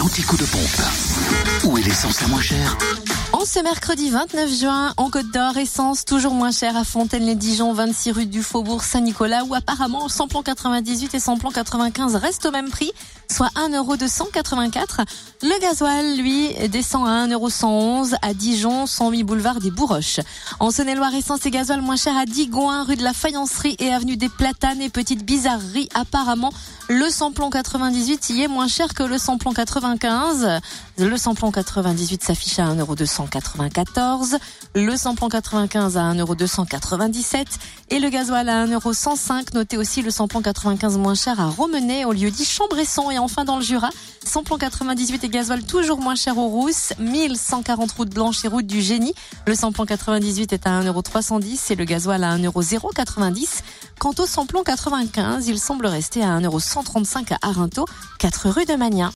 l'anti-coup de pompe. Où est l'essence la moins chère En ce mercredi 29 juin, en Côte d'Or, essence toujours moins chère à Fontaine-les-Dijon, 26 rue du Faubourg Saint-Nicolas, où apparemment samplon 98 et samplon 95 restent au même prix, soit 1,284€. Le gasoil, lui, descend à 1,111€ à Dijon, 108 boulevard des Bourroches. En Saône-et-Loire, essence et gasoil moins cher à Digoin, rue de la Faïencerie et avenue des Platanes et petite bizarrerie. Apparemment, le samplon 98 y est moins cher que le samplon 95. Le samplon 98 s'affiche à 1,294€. Le samplon 95 à 1,297€ et le gasoil à 1,105€. Notez aussi le samplon 95 moins cher à Romenay au lieu dit Chambresson et enfin dans le Jura. Samplon 98 et gasoil toujours moins cher aux Rousses. 1140 routes blanches et routes du génie. Le samplon 98 est à 1,310€ et le gasoil à 1,090€. Quant au samplon 95, il semble rester à 1,135€ à Arinto, 4 rue de Magnin.